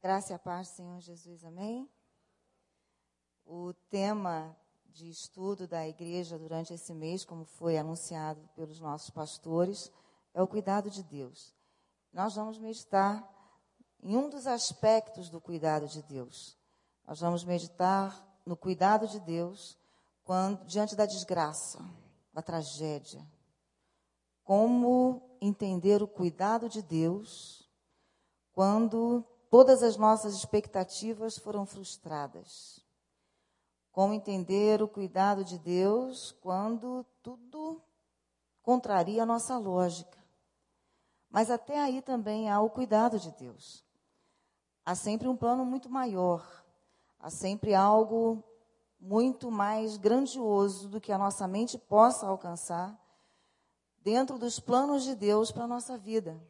Graça e a paz, Senhor Jesus, amém? O tema de estudo da igreja durante esse mês, como foi anunciado pelos nossos pastores, é o cuidado de Deus. Nós vamos meditar em um dos aspectos do cuidado de Deus. Nós vamos meditar no cuidado de Deus quando diante da desgraça, da tragédia. Como entender o cuidado de Deus quando todas as nossas expectativas foram frustradas. Como entender o cuidado de Deus quando tudo contraria a nossa lógica. Mas até aí também há o cuidado de Deus. Há sempre um plano muito maior, há sempre algo muito mais grandioso do que a nossa mente possa alcançar dentro dos planos de Deus para a nossa vida.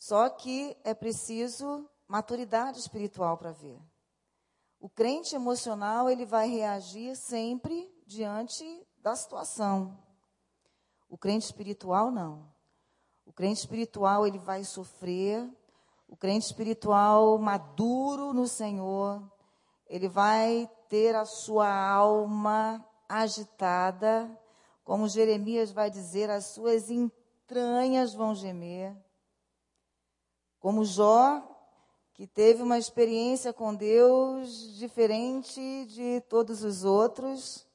Só que é preciso maturidade espiritual para ver. O crente emocional, ele vai reagir sempre diante da situação. O crente espiritual não. O crente espiritual, ele vai sofrer. O crente espiritual maduro no Senhor, ele vai ter a sua alma agitada, como Jeremias vai dizer, as suas entranhas vão gemer. Como Jó, que teve uma experiência com Deus diferente de todos os outros,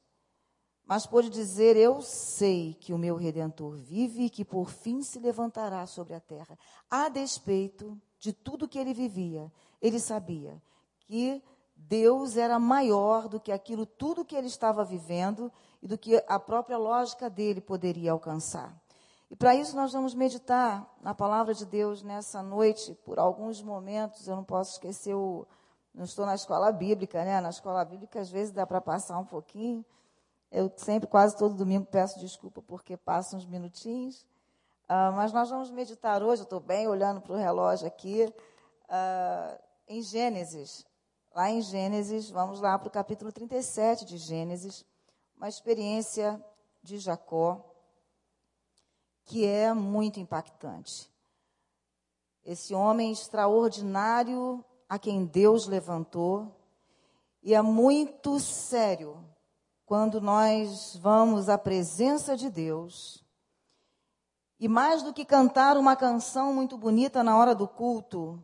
mas pôde dizer: Eu sei que o meu redentor vive e que por fim se levantará sobre a terra. A despeito de tudo que ele vivia, ele sabia que Deus era maior do que aquilo tudo que ele estava vivendo e do que a própria lógica dele poderia alcançar. E para isso nós vamos meditar na palavra de Deus nessa noite, por alguns momentos. Eu não posso esquecer o. Não estou na escola bíblica, né? Na escola bíblica, às vezes dá para passar um pouquinho. Eu sempre, quase todo domingo, peço desculpa porque passo uns minutinhos. Uh, mas nós vamos meditar hoje, eu estou bem olhando para o relógio aqui, uh, em Gênesis. Lá em Gênesis, vamos lá para o capítulo 37 de Gênesis, uma experiência de Jacó que é muito impactante. Esse homem extraordinário a quem Deus levantou, e é muito sério quando nós vamos à presença de Deus. E mais do que cantar uma canção muito bonita na hora do culto,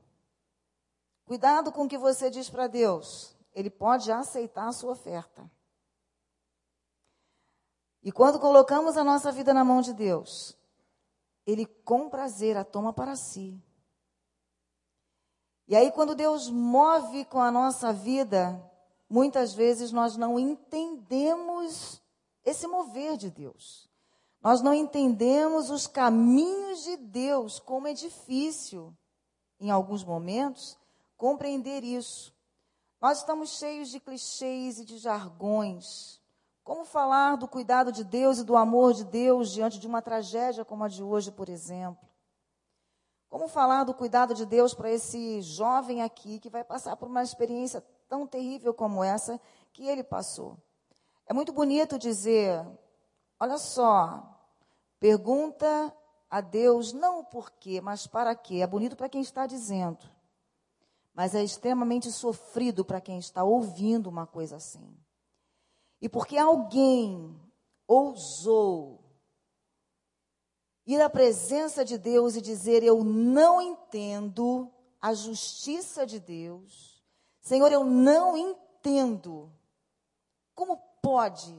cuidado com o que você diz para Deus. Ele pode aceitar a sua oferta. E quando colocamos a nossa vida na mão de Deus, ele com prazer a toma para si. E aí, quando Deus move com a nossa vida, muitas vezes nós não entendemos esse mover de Deus. Nós não entendemos os caminhos de Deus, como é difícil, em alguns momentos, compreender isso. Nós estamos cheios de clichês e de jargões. Como falar do cuidado de Deus e do amor de Deus diante de uma tragédia como a de hoje, por exemplo? Como falar do cuidado de Deus para esse jovem aqui que vai passar por uma experiência tão terrível como essa que ele passou? É muito bonito dizer: olha só, pergunta a Deus não o porquê, mas para quê. É bonito para quem está dizendo, mas é extremamente sofrido para quem está ouvindo uma coisa assim. E porque alguém ousou ir à presença de Deus e dizer: Eu não entendo a justiça de Deus. Senhor, eu não entendo. Como pode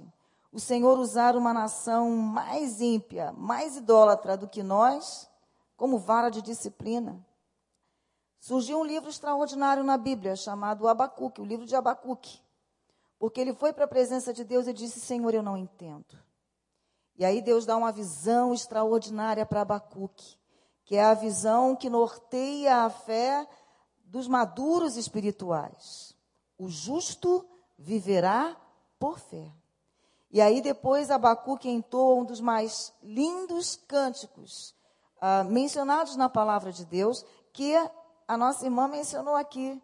o Senhor usar uma nação mais ímpia, mais idólatra do que nós, como vara de disciplina? Surgiu um livro extraordinário na Bíblia chamado Abacuque, o livro de Abacuque. Porque ele foi para a presença de Deus e disse: Senhor, eu não entendo. E aí Deus dá uma visão extraordinária para Abacuque, que é a visão que norteia a fé dos maduros espirituais. O justo viverá por fé. E aí depois Abacuque entoa um dos mais lindos cânticos uh, mencionados na palavra de Deus, que a nossa irmã mencionou aqui.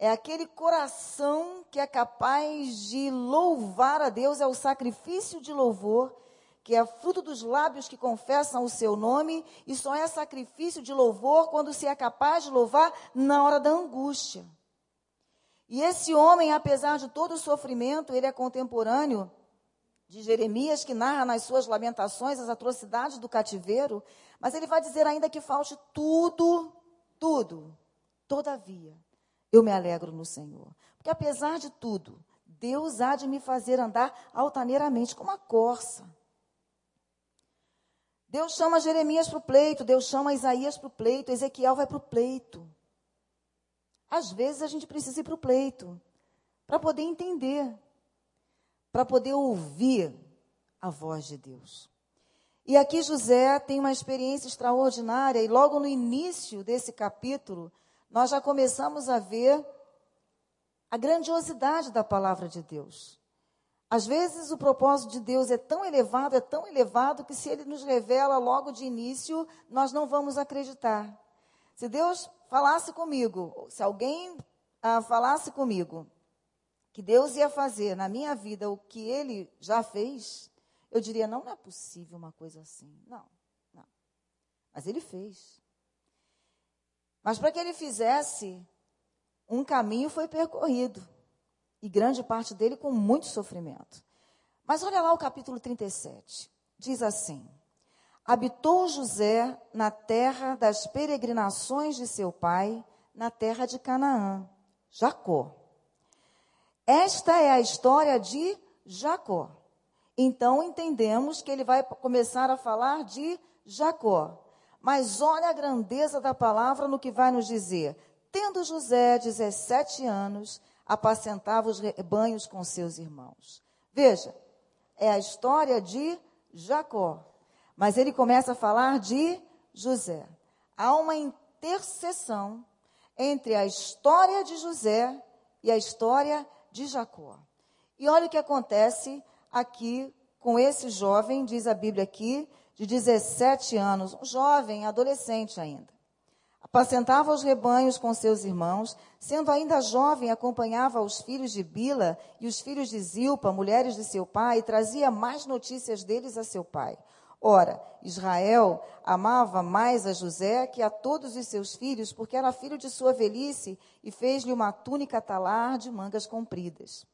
É aquele coração que é capaz de louvar a Deus, é o sacrifício de louvor que é fruto dos lábios que confessam o seu nome, e só é sacrifício de louvor quando se é capaz de louvar na hora da angústia. E esse homem, apesar de todo o sofrimento, ele é contemporâneo de Jeremias, que narra nas suas lamentações as atrocidades do cativeiro, mas ele vai dizer ainda que falte tudo, tudo. Todavia, eu me alegro no Senhor. Porque apesar de tudo, Deus há de me fazer andar altaneiramente como a corça. Deus chama Jeremias para o pleito, Deus chama Isaías para o pleito, Ezequiel vai para o pleito. Às vezes a gente precisa ir para o pleito, para poder entender, para poder ouvir a voz de Deus. E aqui José tem uma experiência extraordinária, e logo no início desse capítulo, nós já começamos a ver a grandiosidade da palavra de Deus. Às vezes o propósito de Deus é tão elevado, é tão elevado, que se ele nos revela logo de início, nós não vamos acreditar. Se Deus falasse comigo, se alguém ah, falasse comigo que Deus ia fazer na minha vida o que ele já fez, eu diria: não, não é possível uma coisa assim. Não, não. Mas ele fez. Mas para que ele fizesse, um caminho foi percorrido. E grande parte dele com muito sofrimento. Mas olha lá o capítulo 37. Diz assim: Habitou José na terra das peregrinações de seu pai, na terra de Canaã, Jacó. Esta é a história de Jacó. Então entendemos que ele vai começar a falar de Jacó. Mas olha a grandeza da palavra no que vai nos dizer. Tendo José 17 anos, apacentava os rebanhos com seus irmãos. Veja, é a história de Jacó. Mas ele começa a falar de José. Há uma interseção entre a história de José e a história de Jacó. E olha o que acontece aqui com esse jovem, diz a Bíblia aqui, de 17 anos, um jovem, adolescente ainda. Apacentava os rebanhos com seus irmãos, sendo ainda jovem, acompanhava os filhos de Bila e os filhos de Zilpa, mulheres de seu pai, e trazia mais notícias deles a seu pai. Ora, Israel amava mais a José que a todos os seus filhos, porque era filho de sua velhice, e fez-lhe uma túnica talar de mangas compridas.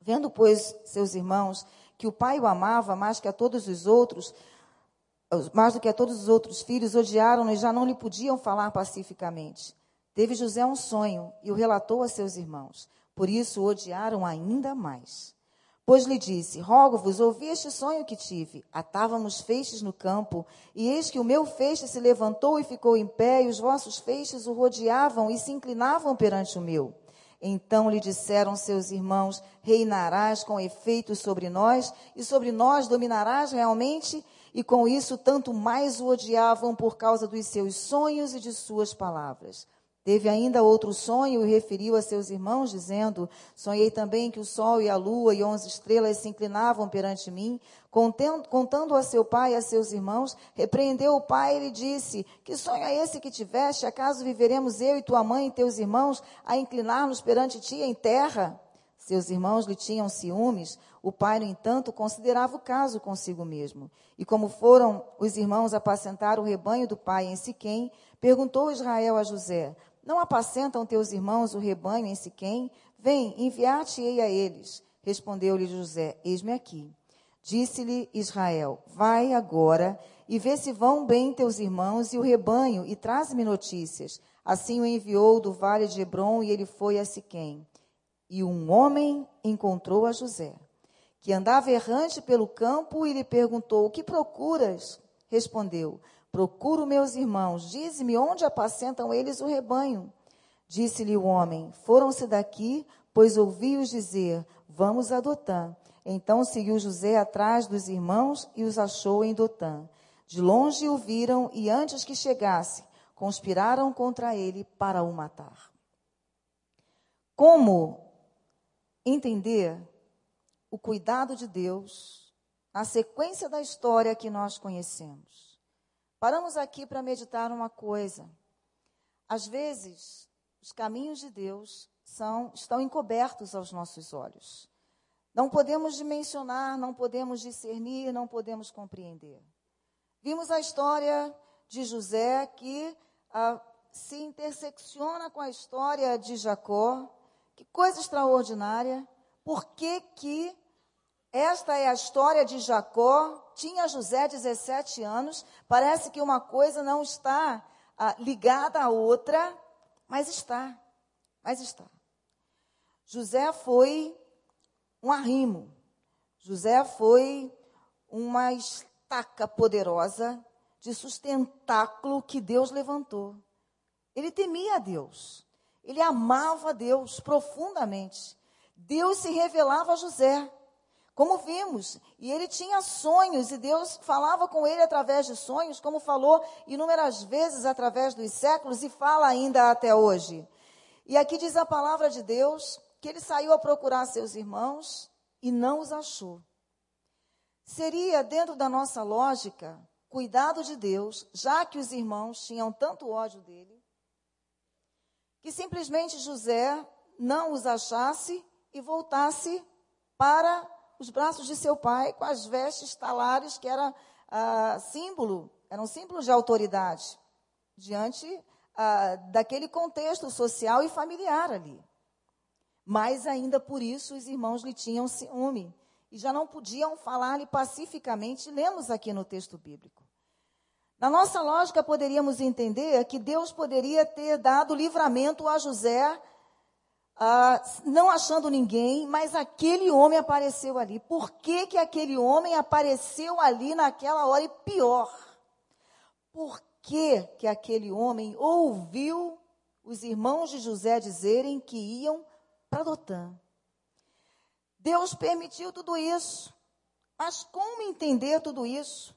Vendo, pois, seus irmãos, que o pai o amava mais que a todos os outros, mais do que a todos os outros filhos, odiaram-no e já não lhe podiam falar pacificamente. Teve José um sonho e o relatou a seus irmãos. Por isso o odiaram ainda mais. Pois lhe disse: Rogo-vos, ouvi este sonho que tive. Atávamos feixes no campo, e eis que o meu feixe se levantou e ficou em pé, e os vossos feixes o rodeavam e se inclinavam perante o meu. Então lhe disseram seus irmãos: Reinarás com efeito sobre nós, e sobre nós dominarás realmente? E com isso, tanto mais o odiavam por causa dos seus sonhos e de suas palavras. Teve ainda outro sonho e referiu a seus irmãos, dizendo: Sonhei também que o sol e a lua e onze estrelas se inclinavam perante mim. Contando a seu pai e a seus irmãos, repreendeu o pai e lhe disse: Que sonho é esse que tiveste? Acaso viveremos eu e tua mãe e teus irmãos a inclinar-nos perante ti em terra? Seus irmãos lhe tinham ciúmes. O pai, no entanto, considerava o caso consigo mesmo. E como foram os irmãos apacentar o rebanho do pai em Siquém, perguntou Israel a José: não apacentam teus irmãos o rebanho em Siquém? Vem, enviar-te-ei a eles. Respondeu-lhe José: Eis-me aqui. Disse-lhe Israel: Vai agora e vê se vão bem teus irmãos e o rebanho, e traz-me notícias. Assim o enviou do vale de Hebron e ele foi a Siquém. E um homem encontrou a José, que andava errante pelo campo e lhe perguntou: O que procuras? Respondeu: Procuro meus irmãos, dize-me onde apacentam eles o rebanho. Disse-lhe o homem: Foram-se daqui, pois ouvi-os dizer: Vamos a Dotã. Então seguiu José atrás dos irmãos e os achou em Dotã. De longe o viram e antes que chegasse, conspiraram contra ele para o matar. Como entender o cuidado de Deus na sequência da história que nós conhecemos? Paramos aqui para meditar uma coisa. Às vezes, os caminhos de Deus são, estão encobertos aos nossos olhos. Não podemos dimensionar, não podemos discernir, não podemos compreender. Vimos a história de José que ah, se intersecciona com a história de Jacó. Que coisa extraordinária. Por que que esta é a história de Jacó? Tinha José 17 anos. Parece que uma coisa não está ah, ligada à outra, mas está. Mas está. José foi um arrimo. José foi uma estaca poderosa de sustentáculo que Deus levantou. Ele temia a Deus. Ele amava a Deus profundamente. Deus se revelava a José, como vimos, e ele tinha sonhos, e Deus falava com ele através de sonhos, como falou inúmeras vezes através dos séculos, e fala ainda até hoje. E aqui diz a palavra de Deus que ele saiu a procurar seus irmãos e não os achou. Seria, dentro da nossa lógica, cuidado de Deus, já que os irmãos tinham tanto ódio dele, que simplesmente José não os achasse e voltasse para os braços de seu pai com as vestes talares, que era ah, símbolo, eram símbolos de autoridade, diante ah, daquele contexto social e familiar ali. Mas ainda por isso os irmãos lhe tinham ciúme e já não podiam falar-lhe pacificamente, lemos aqui no texto bíblico. Na nossa lógica, poderíamos entender que Deus poderia ter dado livramento a José ah, não achando ninguém, mas aquele homem apareceu ali. Por que, que aquele homem apareceu ali naquela hora? E pior, por que, que aquele homem ouviu os irmãos de José dizerem que iam para Dotã? Deus permitiu tudo isso. Mas como entender tudo isso?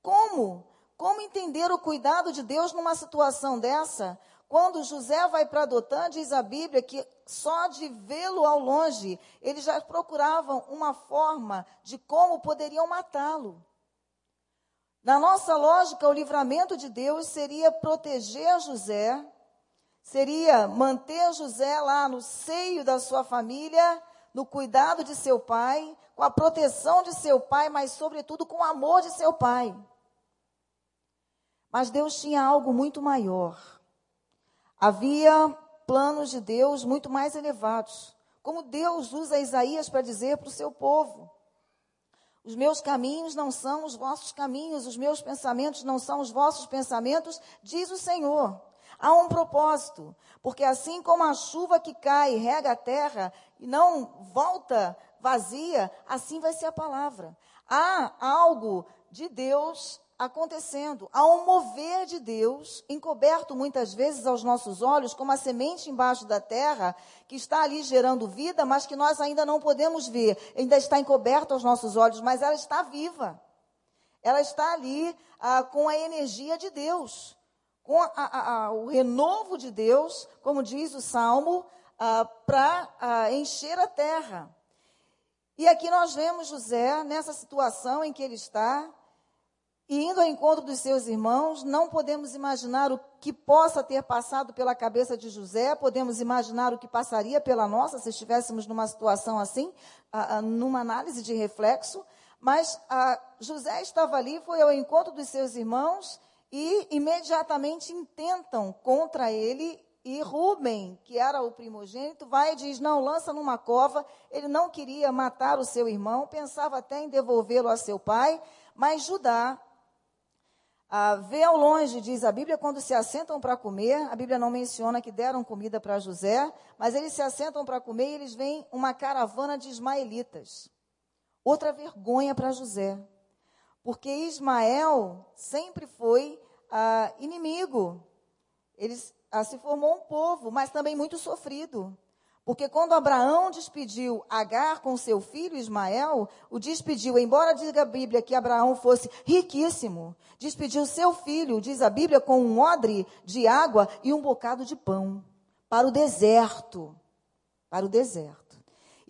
Como? Como entender o cuidado de Deus numa situação dessa? Quando José vai para Dotã, diz a Bíblia que só de vê-lo ao longe, eles já procuravam uma forma de como poderiam matá-lo. Na nossa lógica, o livramento de Deus seria proteger José, seria manter José lá no seio da sua família, no cuidado de seu pai, com a proteção de seu pai, mas, sobretudo, com o amor de seu pai. Mas Deus tinha algo muito maior. Havia planos de Deus muito mais elevados. Como Deus usa Isaías para dizer para o seu povo: Os meus caminhos não são os vossos caminhos, os meus pensamentos não são os vossos pensamentos, diz o Senhor. Há um propósito, porque assim como a chuva que cai rega a terra e não volta vazia, assim vai ser a palavra. Há algo de Deus acontecendo. Há um mover de Deus, encoberto muitas vezes aos nossos olhos, como a semente embaixo da terra, que está ali gerando vida, mas que nós ainda não podemos ver. Ainda está encoberto aos nossos olhos, mas ela está viva. Ela está ali ah, com a energia de Deus, com a, a, a, o renovo de Deus, como diz o Salmo, ah, para ah, encher a terra. E aqui nós vemos José nessa situação em que ele está, e indo ao encontro dos seus irmãos, não podemos imaginar o que possa ter passado pela cabeça de José, podemos imaginar o que passaria pela nossa se estivéssemos numa situação assim, numa análise de reflexo. Mas José estava ali, foi ao encontro dos seus irmãos e imediatamente intentam contra ele. E Rubem, que era o primogênito, vai e diz: Não, lança numa cova. Ele não queria matar o seu irmão, pensava até em devolvê-lo a seu pai. Mas Judá ah, vê ao longe, diz a Bíblia, quando se assentam para comer, a Bíblia não menciona que deram comida para José, mas eles se assentam para comer e eles veem uma caravana de ismaelitas. Outra vergonha para José, porque Ismael sempre foi ah, inimigo. Eles, ah, se formou um povo, mas também muito sofrido. Porque quando Abraão despediu Agar com seu filho Ismael, o despediu, embora diga a Bíblia que Abraão fosse riquíssimo, despediu seu filho, diz a Bíblia, com um odre de água e um bocado de pão para o deserto. Para o deserto.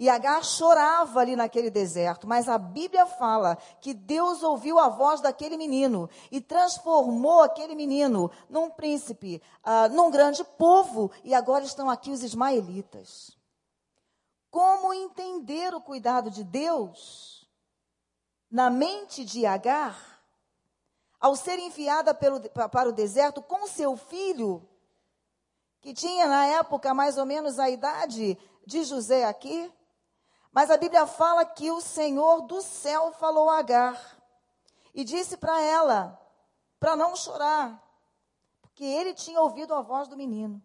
E Agar chorava ali naquele deserto, mas a Bíblia fala que Deus ouviu a voz daquele menino e transformou aquele menino num príncipe, uh, num grande povo, e agora estão aqui os ismaelitas. como entender o cuidado de Deus na mente de Agar, ao ser enviada pelo, para o deserto com seu filho, que tinha na época mais ou menos a idade de José aqui. Mas a Bíblia fala que o Senhor do céu falou a Agar e disse para ela para não chorar, porque ele tinha ouvido a voz do menino.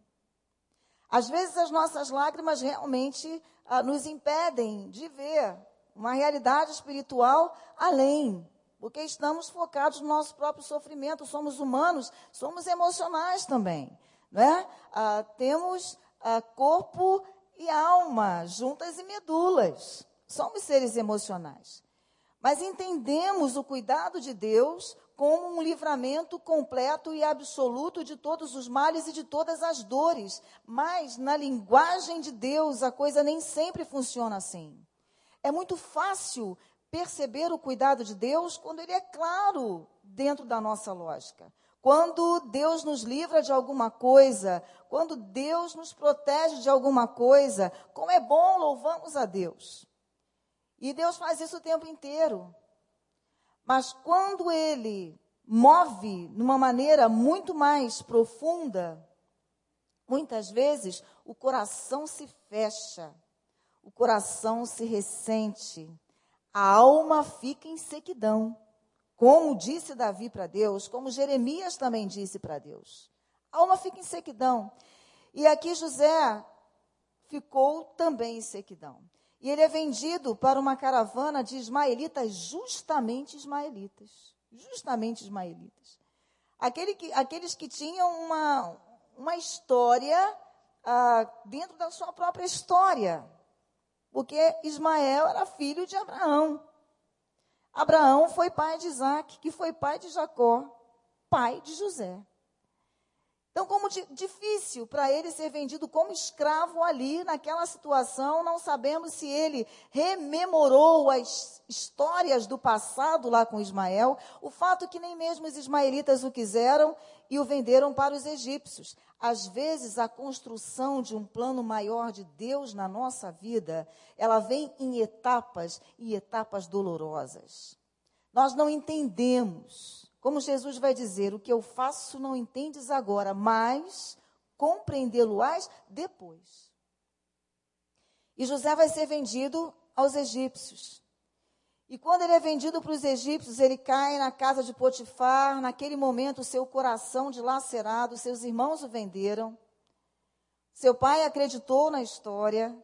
Às vezes as nossas lágrimas realmente ah, nos impedem de ver uma realidade espiritual além, porque estamos focados no nosso próprio sofrimento, somos humanos, somos emocionais também. Né? Ah, temos ah, corpo e alma juntas e medulas. Somos seres emocionais. Mas entendemos o cuidado de Deus como um livramento completo e absoluto de todos os males e de todas as dores. Mas na linguagem de Deus a coisa nem sempre funciona assim. É muito fácil perceber o cuidado de Deus quando ele é claro dentro da nossa lógica. Quando Deus nos livra de alguma coisa, quando Deus nos protege de alguma coisa, como é bom, louvamos a Deus. E Deus faz isso o tempo inteiro. Mas quando Ele move de uma maneira muito mais profunda, muitas vezes o coração se fecha, o coração se ressente, a alma fica em sequidão. Como disse Davi para Deus, como Jeremias também disse para Deus. A alma fica em sequidão. E aqui José ficou também em sequidão. E ele é vendido para uma caravana de ismaelitas, justamente ismaelitas. Justamente ismaelitas. Aquele que, aqueles que tinham uma, uma história ah, dentro da sua própria história. Porque Ismael era filho de Abraão. Abraão foi pai de Isaac, que foi pai de Jacó, pai de José. Então, como difícil para ele ser vendido como escravo ali, naquela situação, não sabemos se ele rememorou as histórias do passado lá com Ismael, o fato que nem mesmo os ismaelitas o quiseram e o venderam para os egípcios. Às vezes, a construção de um plano maior de Deus na nossa vida, ela vem em etapas e etapas dolorosas. Nós não entendemos como Jesus vai dizer, o que eu faço não entendes agora, mas compreendê-lo-ás depois. E José vai ser vendido aos egípcios. E quando ele é vendido para os egípcios, ele cai na casa de Potifar. Naquele momento, seu coração dilacerado, seus irmãos o venderam. Seu pai acreditou na história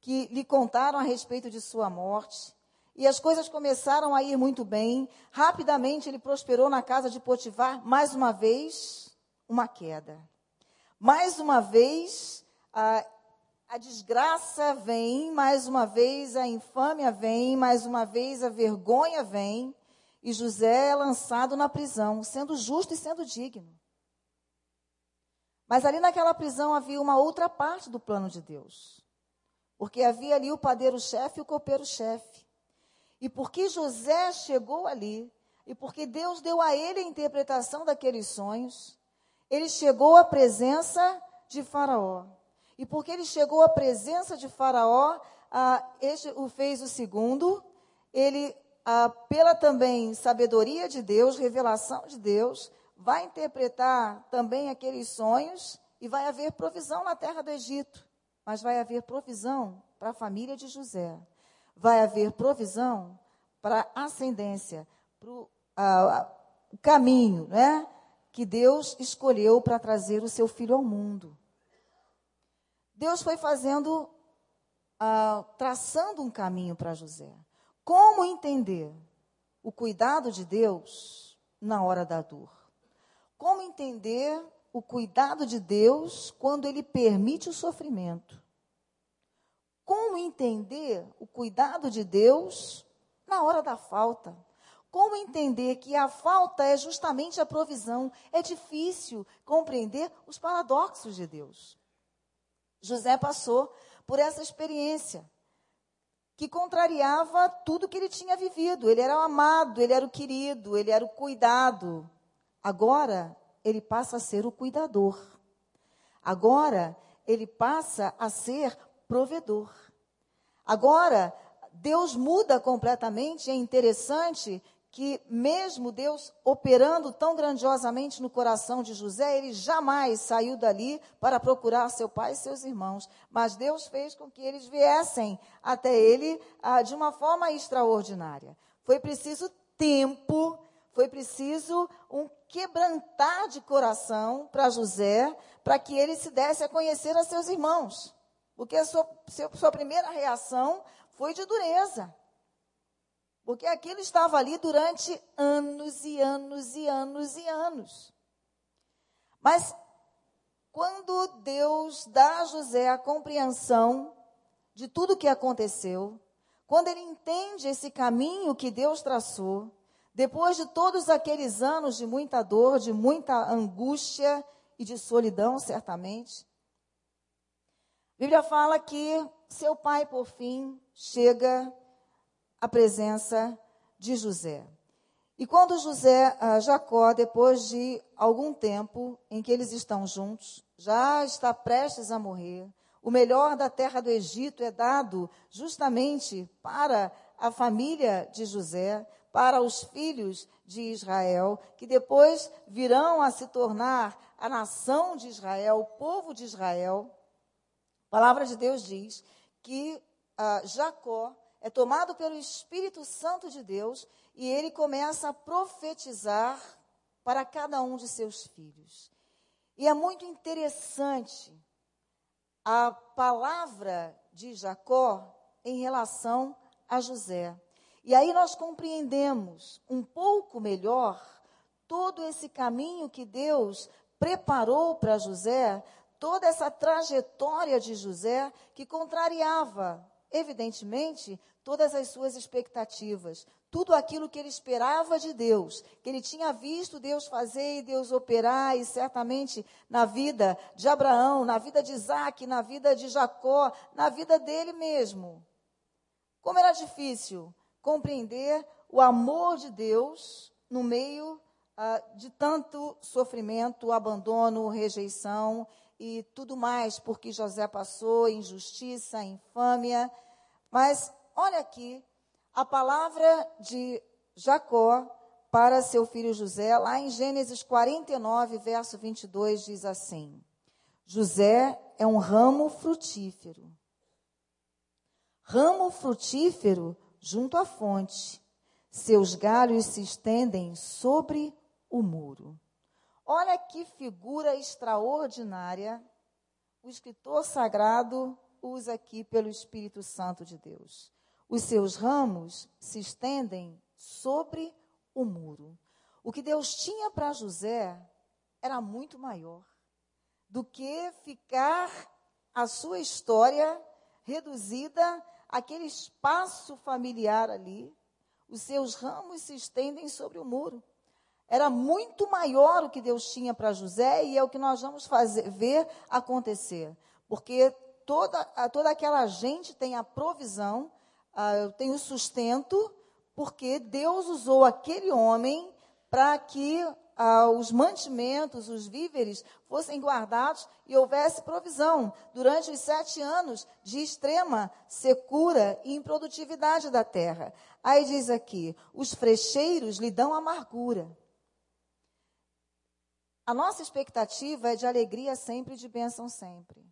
que lhe contaram a respeito de sua morte. E as coisas começaram a ir muito bem. Rapidamente ele prosperou na casa de Potifar. Mais uma vez, uma queda. Mais uma vez, a, a desgraça vem. Mais uma vez, a infâmia vem. Mais uma vez, a vergonha vem. E José é lançado na prisão, sendo justo e sendo digno. Mas ali naquela prisão havia uma outra parte do plano de Deus. Porque havia ali o padeiro-chefe e o copeiro-chefe. E porque José chegou ali, e porque Deus deu a ele a interpretação daqueles sonhos, ele chegou à presença de Faraó. E porque ele chegou à presença de Faraó, ah, este o fez o segundo, ele, ah, pela também sabedoria de Deus, revelação de Deus, vai interpretar também aqueles sonhos e vai haver provisão na terra do Egito, mas vai haver provisão para a família de José vai haver provisão para ascendência, para o caminho né, que Deus escolheu para trazer o seu filho ao mundo. Deus foi fazendo, traçando um caminho para José. Como entender o cuidado de Deus na hora da dor? Como entender o cuidado de Deus quando ele permite o sofrimento? Como entender o cuidado de Deus na hora da falta? Como entender que a falta é justamente a provisão? É difícil compreender os paradoxos de Deus. José passou por essa experiência que contrariava tudo que ele tinha vivido. Ele era o amado, ele era o querido, ele era o cuidado. Agora, ele passa a ser o cuidador. Agora, ele passa a ser provedor. Agora, Deus muda completamente, é interessante que, mesmo Deus operando tão grandiosamente no coração de José, ele jamais saiu dali para procurar seu pai e seus irmãos. Mas Deus fez com que eles viessem até ele ah, de uma forma extraordinária. Foi preciso tempo, foi preciso um quebrantar de coração para José, para que ele se desse a conhecer a seus irmãos. Porque a sua, sua primeira reação foi de dureza. Porque aquilo estava ali durante anos e anos e anos e anos. Mas quando Deus dá a José a compreensão de tudo o que aconteceu, quando ele entende esse caminho que Deus traçou, depois de todos aqueles anos de muita dor, de muita angústia e de solidão, certamente, a Bíblia fala que seu pai, por fim, chega a presença de José. E quando José, uh, Jacó, depois de algum tempo em que eles estão juntos, já está prestes a morrer, o melhor da terra do Egito é dado justamente para a família de José, para os filhos de Israel, que depois virão a se tornar a nação de Israel, o povo de Israel. A palavra de Deus diz que uh, Jacó é tomado pelo Espírito Santo de Deus e ele começa a profetizar para cada um de seus filhos. E é muito interessante a palavra de Jacó em relação a José. E aí nós compreendemos um pouco melhor todo esse caminho que Deus preparou para José, toda essa trajetória de José que contrariava, evidentemente, todas as suas expectativas, tudo aquilo que ele esperava de Deus, que ele tinha visto Deus fazer e Deus operar, e certamente na vida de Abraão, na vida de Isaac, na vida de Jacó, na vida dele mesmo. Como era difícil compreender o amor de Deus no meio ah, de tanto sofrimento, abandono, rejeição e tudo mais, porque José passou, injustiça, infâmia. Mas Olha aqui a palavra de Jacó para seu filho José, lá em Gênesis 49, verso 22, diz assim: José é um ramo frutífero. Ramo frutífero junto à fonte. Seus galhos se estendem sobre o muro. Olha que figura extraordinária o escritor sagrado usa aqui pelo Espírito Santo de Deus. Os seus ramos se estendem sobre o muro. O que Deus tinha para José era muito maior do que ficar a sua história reduzida àquele espaço familiar ali. Os seus ramos se estendem sobre o muro. Era muito maior o que Deus tinha para José e é o que nós vamos fazer, ver acontecer. Porque toda, toda aquela gente tem a provisão ah, eu tenho sustento, porque Deus usou aquele homem para que os mantimentos, os víveres fossem guardados e houvesse provisão durante os sete anos de extrema secura e improdutividade da terra. Aí diz aqui: os frecheiros lhe dão amargura. A nossa expectativa é de alegria sempre e de bênção sempre.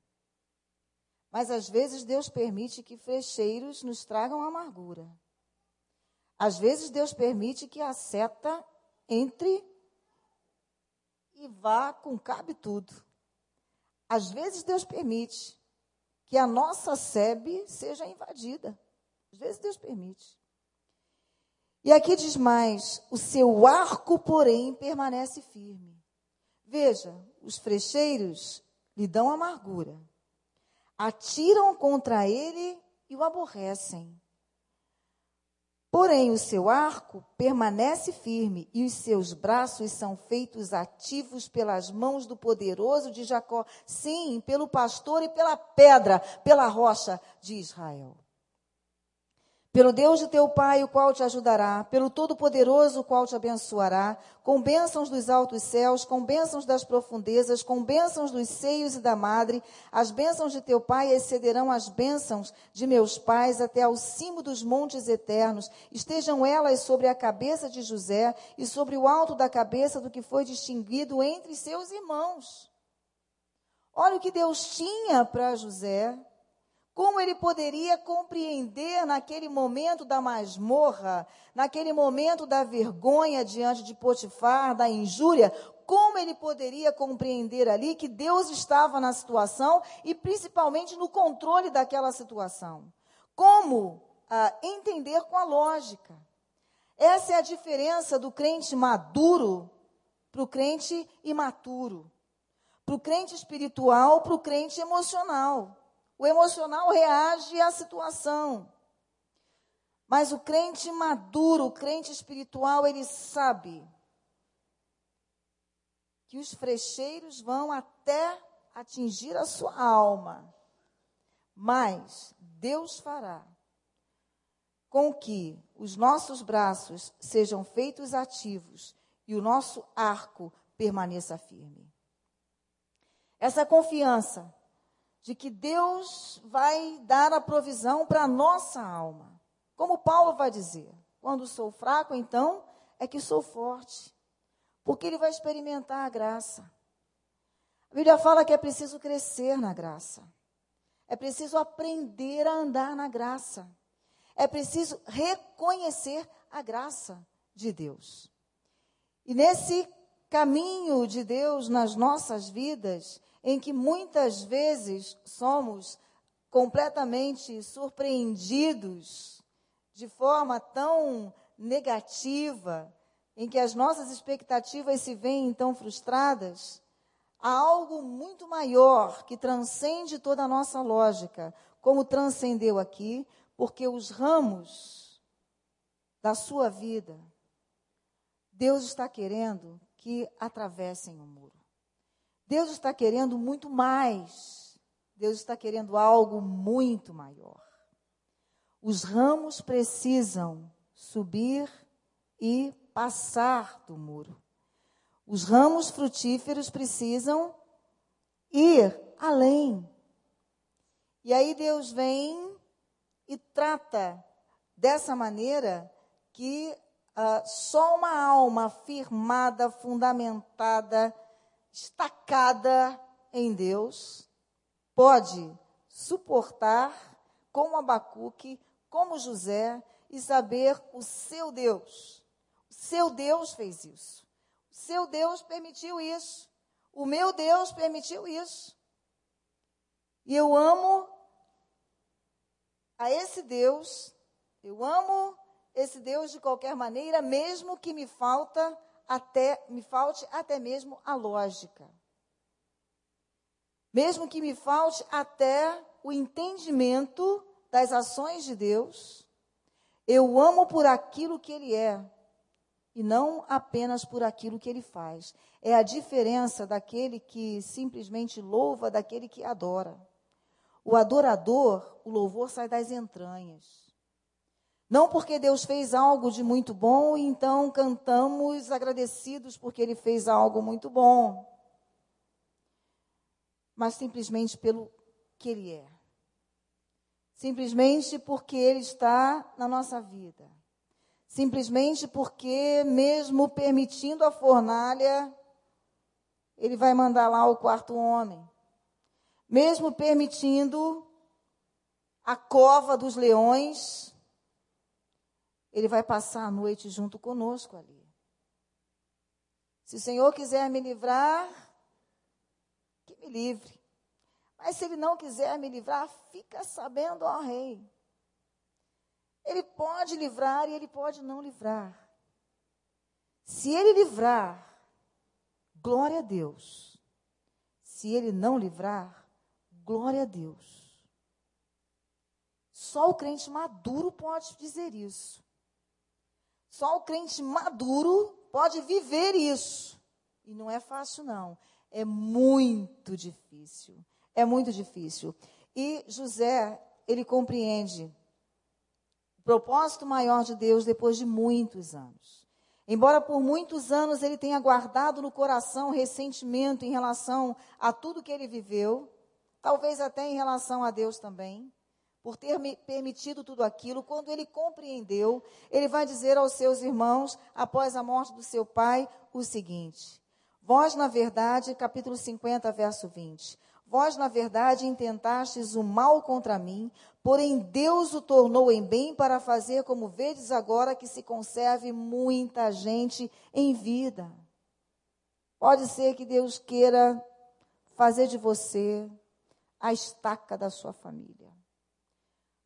Mas às vezes Deus permite que frecheiros nos tragam amargura. Às vezes Deus permite que a seta entre e vá com cabe tudo. Às vezes Deus permite que a nossa sebe seja invadida. Às vezes Deus permite. E aqui diz mais: o seu arco, porém, permanece firme. Veja, os frecheiros lhe dão amargura atiram contra ele e o aborrecem. Porém, o seu arco permanece firme e os seus braços são feitos ativos pelas mãos do poderoso de Jacó, sim, pelo pastor e pela pedra, pela rocha de Israel. Pelo Deus de teu Pai, o qual te ajudará, pelo Todo-Poderoso, o qual te abençoará, com bênçãos dos altos céus, com bênçãos das profundezas, com bênçãos dos seios e da madre, as bênçãos de teu Pai excederão as bênçãos de meus pais até ao cimo dos montes eternos, estejam elas sobre a cabeça de José e sobre o alto da cabeça do que foi distinguido entre seus irmãos. Olha o que Deus tinha para José como ele poderia compreender naquele momento da masmorra, naquele momento da vergonha diante de Potifar, da injúria, como ele poderia compreender ali que Deus estava na situação e principalmente no controle daquela situação? Como ah, entender com a lógica? Essa é a diferença do crente maduro para o crente imaturo, para o crente espiritual para o crente emocional. O emocional reage à situação. Mas o crente maduro, o crente espiritual, ele sabe que os frecheiros vão até atingir a sua alma. Mas Deus fará com que os nossos braços sejam feitos ativos e o nosso arco permaneça firme. Essa confiança de que Deus vai dar a provisão para a nossa alma. Como Paulo vai dizer: quando sou fraco, então é que sou forte. Porque ele vai experimentar a graça. A Bíblia fala que é preciso crescer na graça. É preciso aprender a andar na graça. É preciso reconhecer a graça de Deus. E nesse caminho de Deus nas nossas vidas, em que muitas vezes somos completamente surpreendidos de forma tão negativa, em que as nossas expectativas se veem então frustradas, há algo muito maior que transcende toda a nossa lógica, como transcendeu aqui, porque os ramos da sua vida, Deus está querendo que atravessem o muro. Deus está querendo muito mais. Deus está querendo algo muito maior. Os ramos precisam subir e passar do muro. Os ramos frutíferos precisam ir além. E aí Deus vem e trata dessa maneira que uh, só uma alma firmada, fundamentada, estacada em Deus, pode suportar, como Abacuque, como José, e saber o seu Deus. O seu Deus fez isso. O seu Deus permitiu isso. O meu Deus permitiu isso. E eu amo a esse Deus, eu amo esse Deus de qualquer maneira, mesmo que me falta até me falte até mesmo a lógica. Mesmo que me falte até o entendimento das ações de Deus, eu amo por aquilo que ele é e não apenas por aquilo que ele faz. É a diferença daquele que simplesmente louva daquele que adora. O adorador, o louvor sai das entranhas. Não porque Deus fez algo de muito bom então cantamos agradecidos porque Ele fez algo muito bom, mas simplesmente pelo que Ele é. Simplesmente porque Ele está na nossa vida. Simplesmente porque, mesmo permitindo a fornalha, Ele vai mandar lá o quarto homem. Mesmo permitindo a cova dos leões, ele vai passar a noite junto conosco ali. Se o Senhor quiser me livrar, que me livre. Mas se Ele não quiser me livrar, fica sabendo, ó Rei. Ele pode livrar e Ele pode não livrar. Se Ele livrar, glória a Deus. Se Ele não livrar, glória a Deus. Só o crente maduro pode dizer isso. Só o crente maduro pode viver isso. E não é fácil, não. É muito difícil. É muito difícil. E José, ele compreende propósito maior de Deus depois de muitos anos. Embora por muitos anos ele tenha guardado no coração ressentimento em relação a tudo que ele viveu, talvez até em relação a Deus também, por ter permitido tudo aquilo, quando ele compreendeu, ele vai dizer aos seus irmãos, após a morte do seu pai, o seguinte: Vós, na verdade, capítulo 50, verso 20. Vós, na verdade, intentastes o mal contra mim, porém Deus o tornou em bem para fazer como vedes agora que se conserve muita gente em vida. Pode ser que Deus queira fazer de você a estaca da sua família.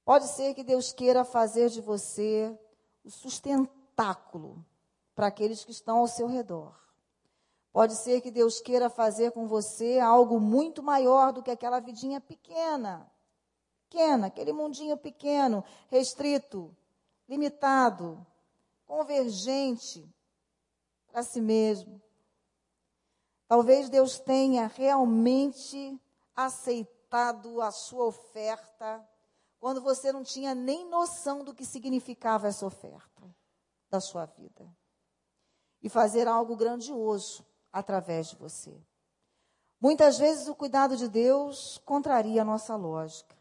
Pode ser que Deus queira fazer de você o sustentáculo para aqueles que estão ao seu redor. Pode ser que Deus queira fazer com você algo muito maior do que aquela vidinha pequena. Pequena, aquele mundinho pequeno, restrito, limitado, convergente para si mesmo. Talvez Deus tenha realmente aceitado a sua oferta quando você não tinha nem noção do que significava essa oferta da sua vida. E fazer algo grandioso através de você. Muitas vezes o cuidado de Deus contraria a nossa lógica.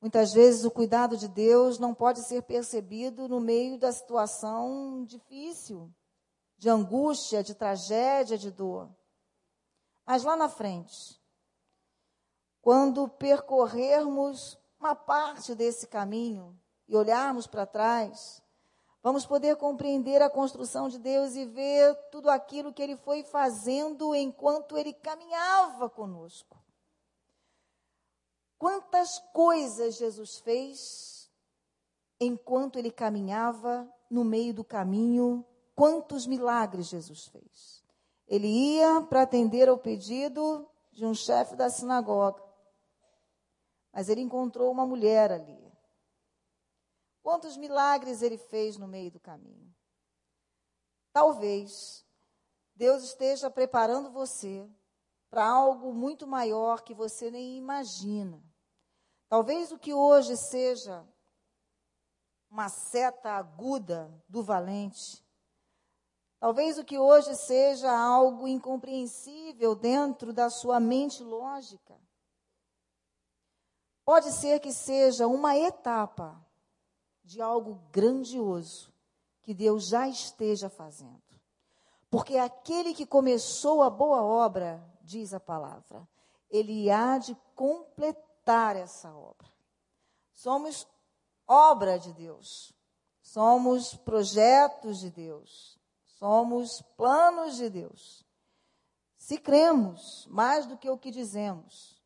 Muitas vezes o cuidado de Deus não pode ser percebido no meio da situação difícil, de angústia, de tragédia, de dor. Mas lá na frente, quando percorrermos uma parte desse caminho e olharmos para trás, Vamos poder compreender a construção de Deus e ver tudo aquilo que ele foi fazendo enquanto ele caminhava conosco. Quantas coisas Jesus fez enquanto ele caminhava no meio do caminho, quantos milagres Jesus fez. Ele ia para atender ao pedido de um chefe da sinagoga, mas ele encontrou uma mulher ali. Quantos milagres ele fez no meio do caminho? Talvez Deus esteja preparando você para algo muito maior que você nem imagina. Talvez o que hoje seja uma seta aguda do valente, talvez o que hoje seja algo incompreensível dentro da sua mente lógica, pode ser que seja uma etapa de algo grandioso que Deus já esteja fazendo. Porque aquele que começou a boa obra, diz a palavra, ele há de completar essa obra. Somos obra de Deus. Somos projetos de Deus. Somos planos de Deus. Se cremos mais do que o que dizemos,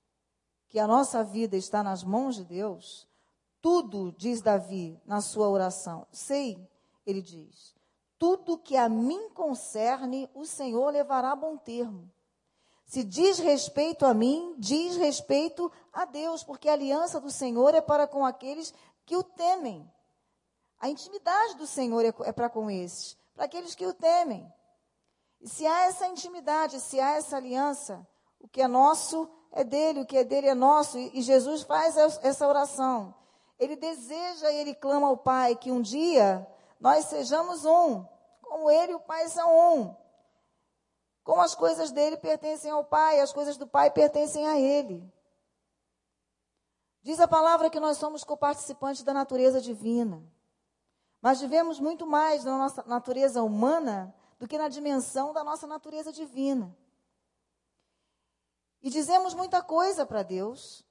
que a nossa vida está nas mãos de Deus, tudo, diz Davi na sua oração, sei, ele diz, tudo que a mim concerne, o Senhor levará a bom termo. Se diz respeito a mim, diz respeito a Deus, porque a aliança do Senhor é para com aqueles que o temem. A intimidade do Senhor é, é para com esses, para aqueles que o temem. E se há essa intimidade, se há essa aliança, o que é nosso é dele, o que é dele é nosso. E Jesus faz essa oração. Ele deseja e ele clama ao Pai que um dia nós sejamos um, como ele e o Pai são um. Como as coisas dele pertencem ao Pai, as coisas do Pai pertencem a ele. Diz a palavra que nós somos coparticipantes da natureza divina. Mas vivemos muito mais na nossa natureza humana do que na dimensão da nossa natureza divina. E dizemos muita coisa para Deus,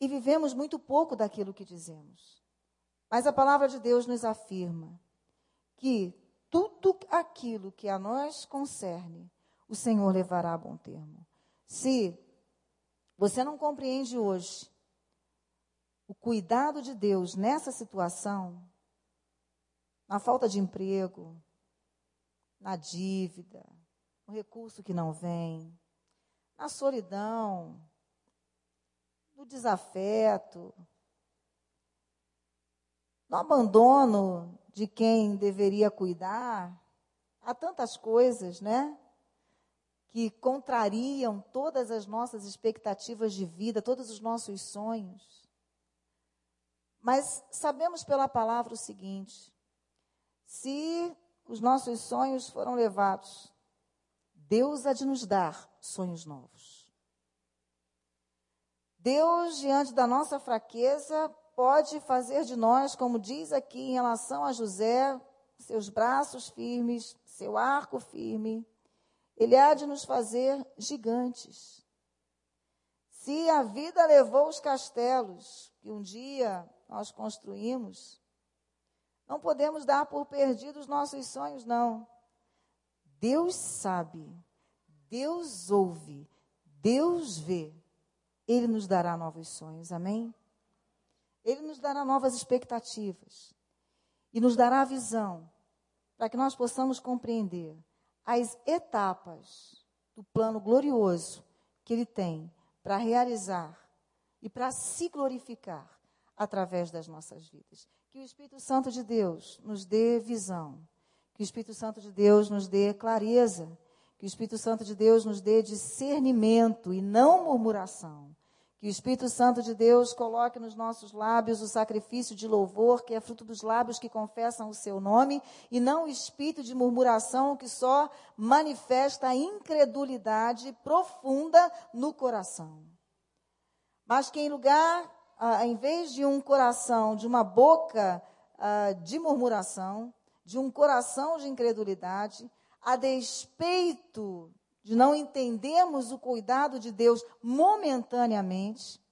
e vivemos muito pouco daquilo que dizemos. Mas a palavra de Deus nos afirma que tudo aquilo que a nós concerne, o Senhor levará a bom termo. Se você não compreende hoje o cuidado de Deus nessa situação, na falta de emprego, na dívida, no recurso que não vem, na solidão, no desafeto, no abandono de quem deveria cuidar. Há tantas coisas, né? Que contrariam todas as nossas expectativas de vida, todos os nossos sonhos. Mas sabemos pela palavra o seguinte: se os nossos sonhos foram levados, Deus há de nos dar sonhos novos. Deus, diante da nossa fraqueza, pode fazer de nós, como diz aqui em relação a José, seus braços firmes, seu arco firme. Ele há de nos fazer gigantes. Se a vida levou os castelos que um dia nós construímos, não podemos dar por perdidos nossos sonhos, não. Deus sabe, Deus ouve, Deus vê. Ele nos dará novos sonhos, amém? Ele nos dará novas expectativas e nos dará a visão para que nós possamos compreender as etapas do plano glorioso que Ele tem para realizar e para se glorificar através das nossas vidas. Que o Espírito Santo de Deus nos dê visão, que o Espírito Santo de Deus nos dê clareza, que o Espírito Santo de Deus nos dê discernimento e não murmuração. Que o Espírito Santo de Deus coloque nos nossos lábios o sacrifício de louvor, que é fruto dos lábios que confessam o seu nome, e não o espírito de murmuração que só manifesta a incredulidade profunda no coração. Mas que em lugar ah, em vez de um coração, de uma boca ah, de murmuração, de um coração de incredulidade, a despeito de não entendermos o cuidado de Deus momentaneamente,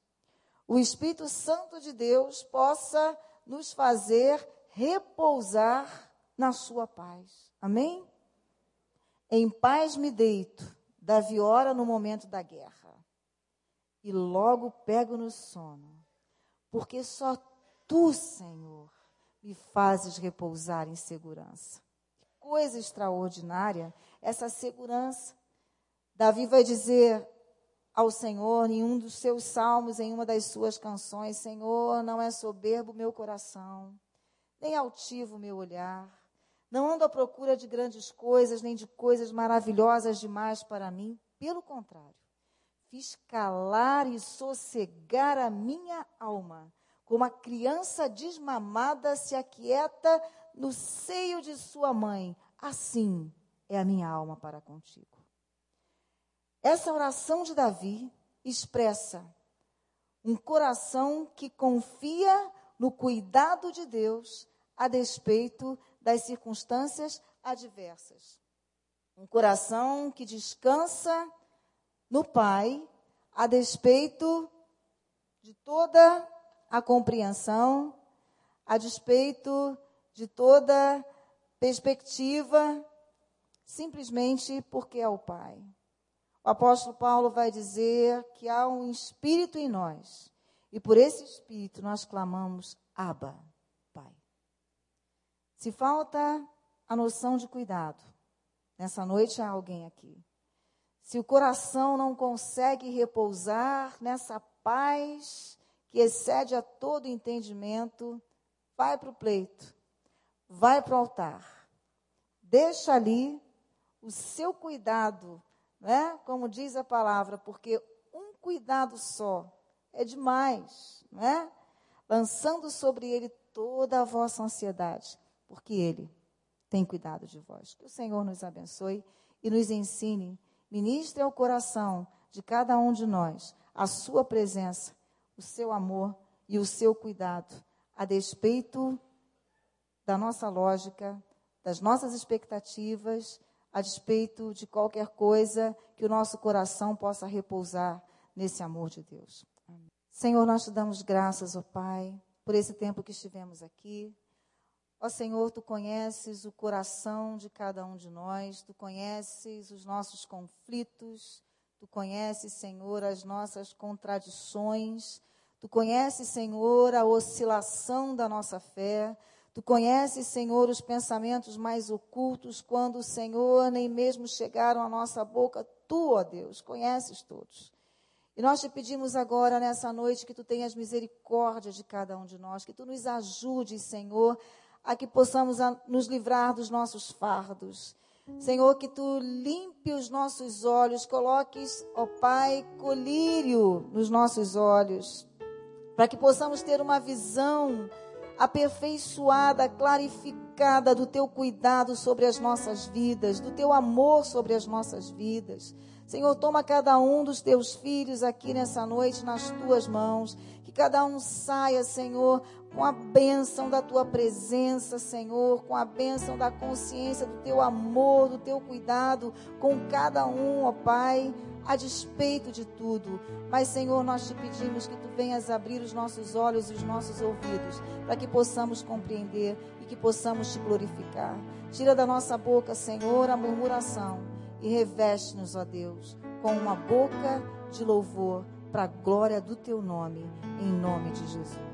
o Espírito Santo de Deus possa nos fazer repousar na sua paz. Amém? Em paz me deito, Davi ora no momento da guerra, e logo pego no sono porque só tu, Senhor, me fazes repousar em segurança. Coisa extraordinária essa segurança. Davi vai dizer ao Senhor em um dos seus salmos, em uma das suas canções: Senhor, não é soberbo meu coração, nem altivo meu olhar. Não ando à procura de grandes coisas, nem de coisas maravilhosas demais para mim. Pelo contrário, fiz calar e sossegar a minha alma, como a criança desmamada se aquieta no seio de sua mãe. Assim é a minha alma para contigo. Essa oração de Davi expressa um coração que confia no cuidado de Deus a despeito das circunstâncias adversas. Um coração que descansa no Pai, a despeito de toda a compreensão, a despeito de toda perspectiva, simplesmente porque é o Pai. O apóstolo Paulo vai dizer que há um espírito em nós, e por esse espírito nós clamamos: Abba, Pai. Se falta a noção de cuidado, nessa noite há alguém aqui se o coração não consegue repousar nessa paz que excede a todo entendimento, vai para o pleito, vai para o altar. Deixa ali o seu cuidado, né? como diz a palavra, porque um cuidado só é demais, né? lançando sobre ele toda a vossa ansiedade, porque ele tem cuidado de vós. Que o Senhor nos abençoe e nos ensine Ministre ao coração de cada um de nós a sua presença, o seu amor e o seu cuidado, a despeito da nossa lógica, das nossas expectativas, a despeito de qualquer coisa que o nosso coração possa repousar nesse amor de Deus. Senhor, nós te damos graças, ó Pai, por esse tempo que estivemos aqui. Ó Senhor, tu conheces o coração de cada um de nós, tu conheces os nossos conflitos, tu conheces, Senhor, as nossas contradições, tu conheces, Senhor, a oscilação da nossa fé, tu conheces, Senhor, os pensamentos mais ocultos, quando, Senhor, nem mesmo chegaram à nossa boca, tu, ó Deus, conheces todos. E nós te pedimos agora, nessa noite, que tu tenhas misericórdia de cada um de nós, que tu nos ajudes, Senhor, a que possamos nos livrar dos nossos fardos. Senhor, que tu limpe os nossos olhos, coloques, ó Pai, colírio nos nossos olhos. para que possamos ter uma visão aperfeiçoada, clarificada do teu cuidado sobre as nossas vidas, do teu amor sobre as nossas vidas. Senhor, toma cada um dos teus filhos aqui nessa noite nas tuas mãos, que cada um saia, Senhor, com a bênção da tua presença, Senhor, com a bênção da consciência do teu amor, do teu cuidado com cada um, ó Pai a despeito de tudo. Mas, Senhor, nós te pedimos que tu venhas abrir os nossos olhos e os nossos ouvidos, para que possamos compreender e que possamos te glorificar. Tira da nossa boca, Senhor, a murmuração e reveste-nos, ó Deus, com uma boca de louvor para a glória do teu nome, em nome de Jesus.